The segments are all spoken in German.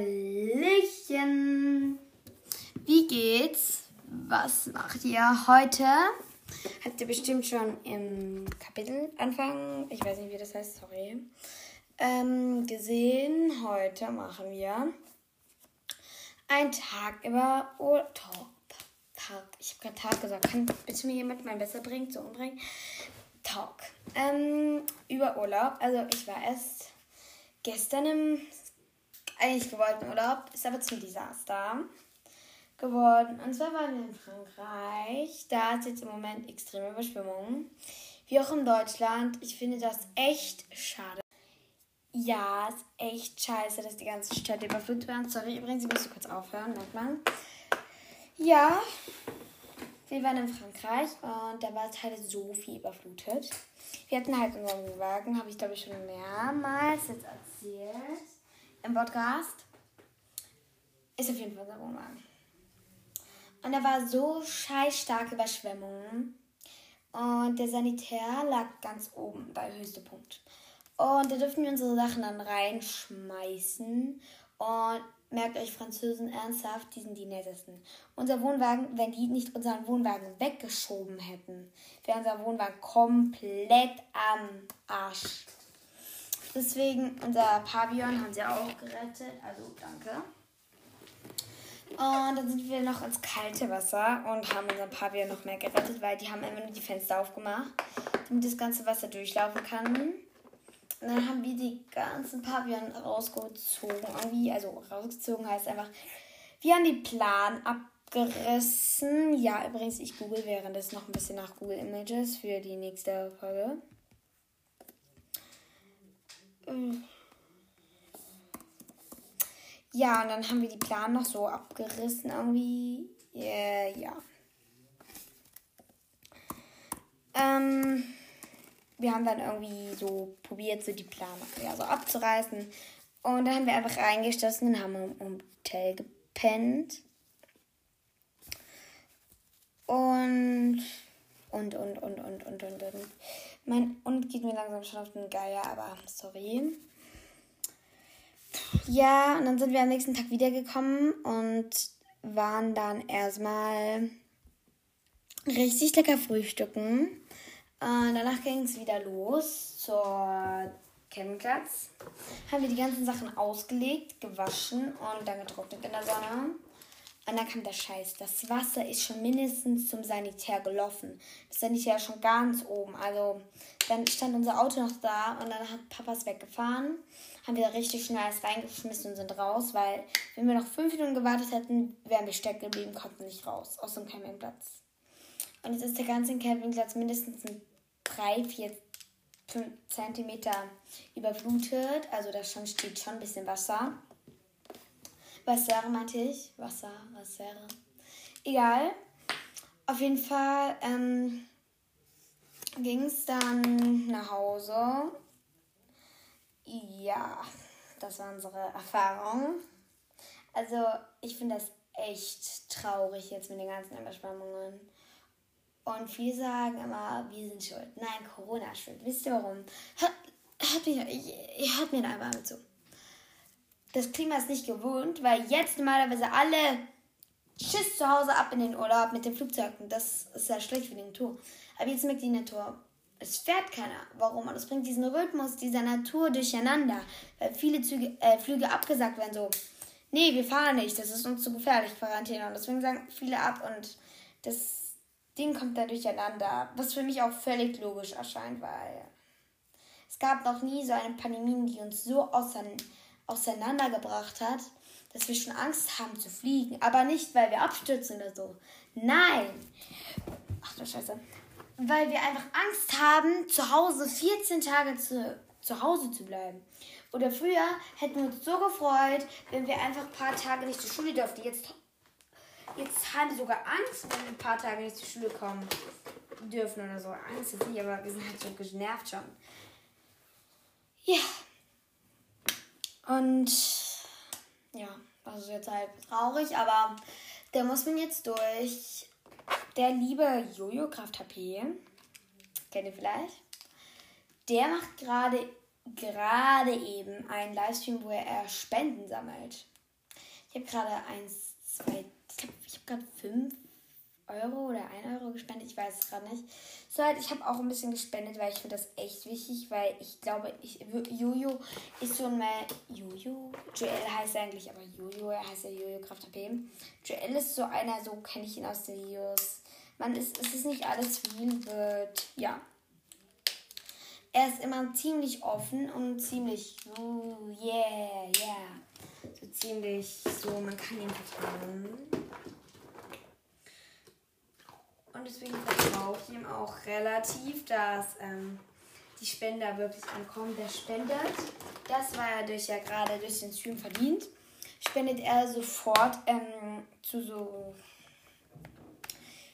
Hallöchen! Wie geht's? Was macht ihr heute? Habt ihr bestimmt schon im Kapitelanfang, ich weiß nicht, wie das heißt, sorry, ähm, gesehen. Heute machen wir einen Tag über Urlaub. Tag. Ich habe gerade Tag gesagt. Kann bitte mir jemand mal besser bringen, zu umbringen? Talk. Ähm, über Urlaub. Also ich war erst gestern im eigentlich gewollten Urlaub, ist aber zum Desaster geworden. Und zwar waren wir in Frankreich. Da ist jetzt im Moment extreme Überschwemmungen. Wie auch in Deutschland. Ich finde das echt schade. Ja, ist echt scheiße, dass die ganze Stadt überflutet werden. Sorry, übrigens, ich muss kurz aufhören, merkt man. Ja, wir waren in Frankreich und da war es halt so viel überflutet. Wir hatten halt unseren Wohnwagen, habe ich glaube ich schon mehrmals jetzt erzählt im Podcast. Ist auf jeden Fall unser Wohnwagen. Und da war so scheiß starke Überschwemmungen. Und der Sanitär lag ganz oben bei höchste Punkt. Und da durften wir unsere Sachen dann reinschmeißen. Und merkt euch Französen ernsthaft, die sind die nettesten. Unser Wohnwagen, wenn die nicht unseren Wohnwagen weggeschoben hätten, wäre unser Wohnwagen komplett am Arsch. Deswegen, unser Pavillon haben sie auch gerettet. Also danke. Und dann sind wir noch ins kalte Wasser und haben unseren Pavillon noch mehr gerettet, weil die haben immer nur die Fenster aufgemacht, damit das ganze Wasser durchlaufen kann. Und dann haben wir die ganzen Pavillon rausgezogen. Irgendwie, also rausgezogen heißt einfach, wir haben die Plan abgerissen. Ja, übrigens, ich google währenddessen noch ein bisschen nach Google Images für die nächste Folge. Ja, und dann haben wir die Plan noch so abgerissen irgendwie. Yeah, ja. Ähm, wir haben dann irgendwie so probiert, so die Plan ja, so abzureißen. Und dann haben wir einfach reingestoßen und haben im Hotel gepennt. Und, und, und, und, und, und, und, und. Mein und geht mir langsam schon auf den Geier, aber sorry. Ja, und dann sind wir am nächsten Tag wiedergekommen und waren dann erstmal richtig lecker frühstücken. Und danach ging es wieder los zur Campingplatz. Haben wir die ganzen Sachen ausgelegt, gewaschen und dann getrocknet in der Sonne. Dann kam der Scheiß. Das Wasser ist schon mindestens zum Sanitär gelaufen. Das Sanitär ist schon ganz oben. Also dann stand unser Auto noch da und dann hat Papas weggefahren. Haben wir richtig schnell alles reingeschmissen und sind raus, weil wenn wir noch fünf Minuten gewartet hätten, wären wir stecken geblieben, konnten nicht raus aus dem Campingplatz. Und jetzt ist der ganze Campingplatz mindestens 3, 4, 5 Zentimeter überflutet. Also da schon steht schon ein bisschen Wasser. Wasser meinte ich. Wasser, Wasser. Egal. Auf jeden Fall ähm, ging es dann nach Hause. Ja, das war unsere Erfahrung. Also ich finde das echt traurig jetzt mit den ganzen Überschwemmungen. Und viele sagen immer, wir sind schuld. Nein, Corona ist schuld. Wisst ihr warum? Hört, hört, mich, hört mir da einmal zu das Klima ist nicht gewohnt, weil jetzt normalerweise alle Schiss zu Hause ab in den Urlaub mit den Flugzeugen. Das ist ja schlecht für die Natur. Aber jetzt merkt die Natur, es fährt keiner. Warum? Und es bringt diesen Rhythmus dieser Natur durcheinander. Weil viele Züge, äh, Flüge abgesagt werden so, nee, wir fahren nicht, das ist uns zu gefährlich, Quarantäne. Und deswegen sagen viele ab und das Ding kommt da durcheinander. Was für mich auch völlig logisch erscheint, weil es gab noch nie so eine Pandemie, die uns so auseinander auseinandergebracht hat, dass wir schon Angst haben zu fliegen. Aber nicht, weil wir abstürzen oder so. Nein. Ach du Scheiße. Weil wir einfach Angst haben, zu Hause 14 Tage zu, zu Hause zu bleiben. Oder früher hätten wir uns so gefreut, wenn wir einfach ein paar Tage nicht zur Schule durften. Jetzt, jetzt haben wir sogar Angst, wenn wir ein paar Tage nicht zur Schule kommen dürfen oder so. Angst ist nicht, aber wir sind halt so genervt schon. Ja. Und ja, das ist jetzt halt traurig, aber da muss man jetzt durch. Der liebe Jojo Kraft HP, kennt ihr vielleicht? Der macht gerade gerade eben einen Livestream, wo er Spenden sammelt. Ich habe gerade eins, zwei, ich ich habe gerade fünf Euro oder ein Euro gespendet, ich weiß es gerade nicht. So halt, ich habe auch ein bisschen gespendet, weil ich finde das echt wichtig, weil ich glaube, ich, Jojo ist so ein Jojo, Joel heißt er eigentlich, aber Jojo, er heißt ja Jojo Kraft HP. Joel ist so einer, so kenne ich ihn aus den Videos. Man ist, es ist nicht alles viel wird, ja. Er ist immer ziemlich offen und ziemlich, oh, yeah, yeah. So ziemlich, so, man kann ihm vertrauen. Und deswegen vertraue ich ihm auch relativ, dass ähm, die Spender wirklich ankommen. Der spendet, das war er durch ja gerade durch den Stream verdient, spendet er sofort ähm, zu so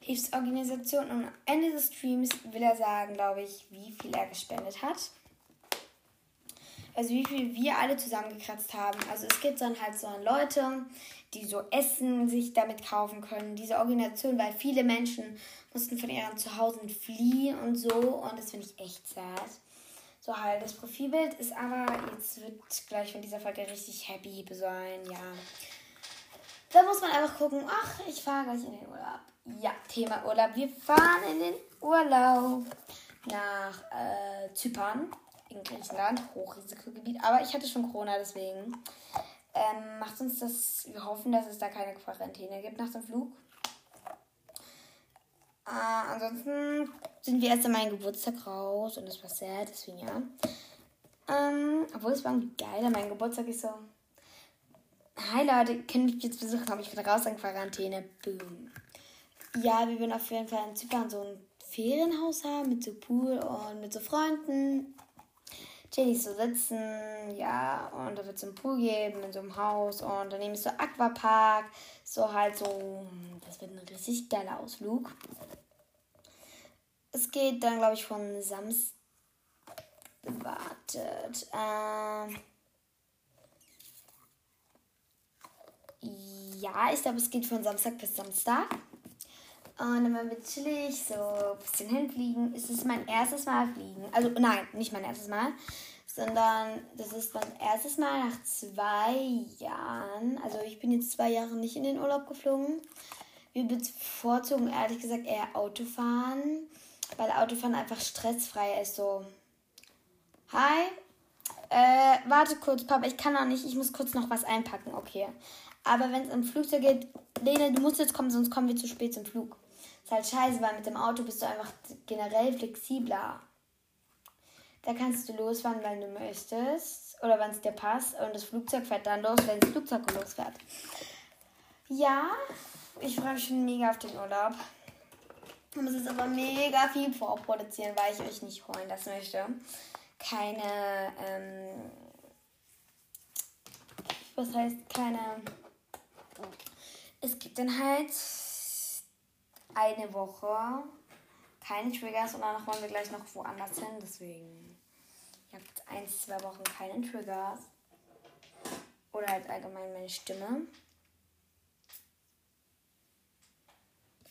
Hilfsorganisationen. Und am Ende des Streams will er sagen, glaube ich, wie viel er gespendet hat. Also wie viel wir alle zusammengekratzt haben. Also es gibt dann halt so Leute, die so Essen sich damit kaufen können. Diese Organisation, weil viele Menschen mussten von ihren Zuhause fliehen und so. Und das finde ich echt sad. So halt, das Profilbild ist aber, jetzt wird gleich von dieser Folge richtig happy sein, ja. Da muss man einfach gucken, ach, ich fahre gleich in den Urlaub. Ja, Thema Urlaub. Wir fahren in den Urlaub nach äh, Zypern in Griechenland, Hochrisikogebiet. Aber ich hatte schon Corona, deswegen ähm, macht uns das, wir hoffen, dass es da keine Quarantäne gibt nach dem Flug. Äh, ansonsten sind wir erst an meinem Geburtstag raus und das war sehr, deswegen ja. Ähm, obwohl es war irgendwie geil, mein Geburtstag ist so. Hi Leute, können mich jetzt besuchen, aber ich bin raus in Quarantäne. Boom. Ja, wir werden auf jeden Fall in Zypern so ein Ferienhaus haben mit so Pool und mit so Freunden chillig so sitzen, ja, und da wird es einen Pool geben in so einem Haus und daneben ist so Aquapark, so halt so, das wird ein richtig geiler Ausflug. Es geht dann, glaube ich, von Samstag, wartet, ähm, ja, ich glaube, es geht von Samstag bis Samstag. Und dann werden wir chillig so ein bisschen hinfliegen. Es ist mein erstes Mal fliegen. Also nein, nicht mein erstes Mal, sondern das ist mein erstes Mal nach zwei Jahren. Also ich bin jetzt zwei Jahre nicht in den Urlaub geflogen. Wir bevorzugen ehrlich gesagt eher Autofahren, weil Autofahren einfach stressfrei ist. So, hi, äh, warte kurz, Papa, ich kann noch nicht, ich muss kurz noch was einpacken, okay. Aber wenn es im Flugzeug geht, Lene, du musst jetzt kommen, sonst kommen wir zu spät zum Flug. Ist halt scheiße, weil mit dem Auto bist du einfach generell flexibler. Da kannst du losfahren, wenn du möchtest oder wenn es dir passt und das Flugzeug fährt dann los, wenn das Flugzeug losfährt. Ja, ich freue mich schon mega auf den Urlaub. Ich muss jetzt aber mega viel vorproduzieren, weil ich euch nicht holen lassen möchte. Keine, ähm, was heißt keine, es gibt dann halt eine Woche keine Triggers und danach wollen wir gleich noch woanders hin. Deswegen, ich habe jetzt ein, zwei Wochen keine Triggers. Oder halt allgemein meine Stimme.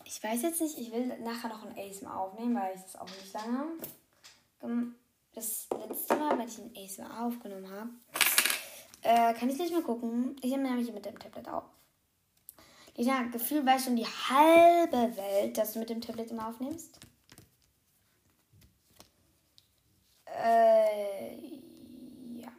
Ich weiß jetzt nicht, ich will nachher noch ein ASMR aufnehmen, weil ich das auch nicht lange. Das letzte Mal, wenn ich ein ASMR aufgenommen habe, äh, kann ich gleich mal gucken. Ich nehme nämlich mit dem Tablet auf. Lina, Gefühl weiß schon die halbe Welt, dass du mit dem Tablet immer aufnimmst. Äh, ja.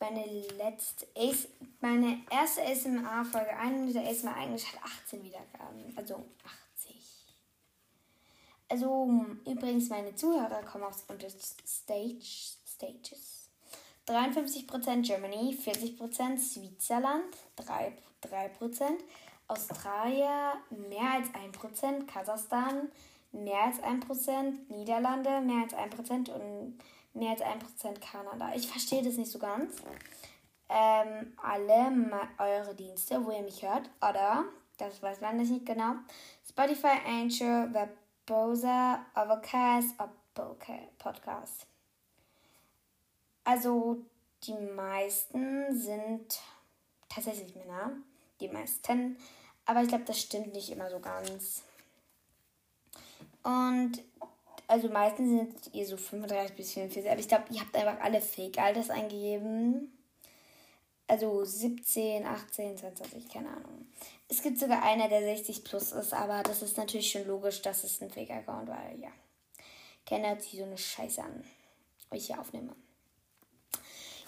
Meine letzte, Ace, meine erste ASMR-Folge, eine Minute ASMR eigentlich hat 18 Wiedergaben. Also 80. Also, übrigens, meine Zuhörer kommen aus Stage, Stages. 53% Germany, 40% Switzerland, 3%, 3% Australien, mehr als 1%, Kasachstan, mehr als 1%, Niederlande mehr als 1% und mehr als 1% Kanada. Ich verstehe das nicht so ganz. Ähm, alle eure Dienste, wo ihr mich hört, oder, das weiß man nicht genau, Spotify, Anchor, Webbrowser, Overcast, Podcast. Also die meisten sind tatsächlich Männer, die meisten, aber ich glaube, das stimmt nicht immer so ganz. Und also meistens sind ihr so 35 bis 44, aber ich glaube, ihr habt einfach alle Fake-Alters eingegeben. Also 17, 18, 22, keine Ahnung. Es gibt sogar einer, der 60 plus ist, aber das ist natürlich schon logisch, dass es ein Fake-Account war, ja. Keiner hat sich so eine Scheiße an, wo ich hier aufnehme.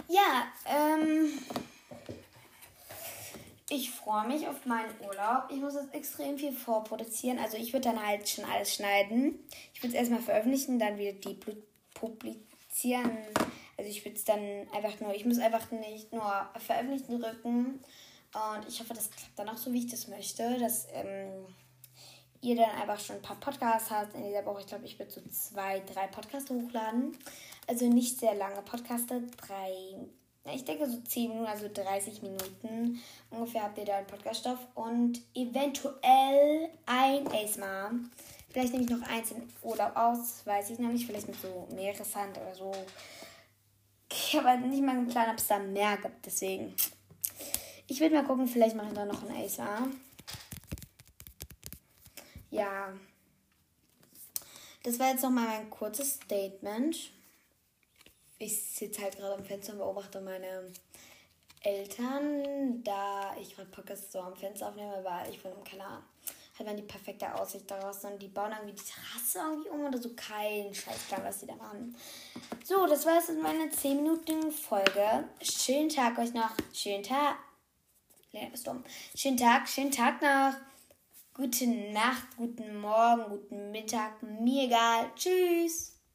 Ja, ähm. Ich freue mich auf meinen Urlaub. Ich muss jetzt extrem viel vorproduzieren. Also ich würde dann halt schon alles schneiden. Ich würde es erstmal veröffentlichen, dann wieder die publizieren. Also ich würde es dann einfach nur, ich muss einfach nicht nur veröffentlichen drücken. Und ich hoffe, das klappt dann auch so, wie ich das möchte. Dass ähm, ihr dann einfach schon ein paar Podcasts habt in dieser Woche. Ich glaube, ich würde so zwei, drei Podcasts hochladen. Also nicht sehr lange Podcasts, drei ich denke so 10 Minuten, also 30 Minuten ungefähr habt ihr da einen Podcaststoff und eventuell ein ASMR. Vielleicht nehme ich noch eins in Urlaub aus, weiß ich noch nicht. Vielleicht mit so Meeressand oder so. Ich habe nicht mal einen Plan, ob es da mehr gibt. Deswegen. Ich würde mal gucken, vielleicht mache ich da noch ein ASMR. Ja. Das war jetzt nochmal mein kurzes Statement ich sitze halt gerade am Fenster und beobachte meine Eltern, da ich gerade Podcast so am Fenster aufnehme, weil ich von im Keller hat man die perfekte Aussicht daraus und die bauen irgendwie die Terrasse irgendwie um oder so kein Scheißplan, was die da machen. So, das war jetzt meine 10 Minuten Folge. Schönen Tag euch noch. Schönen Tag. Nee, ist dumm. Schönen Tag, schönen Tag noch. Gute Nacht, guten Morgen, guten Mittag. Mir egal. Tschüss.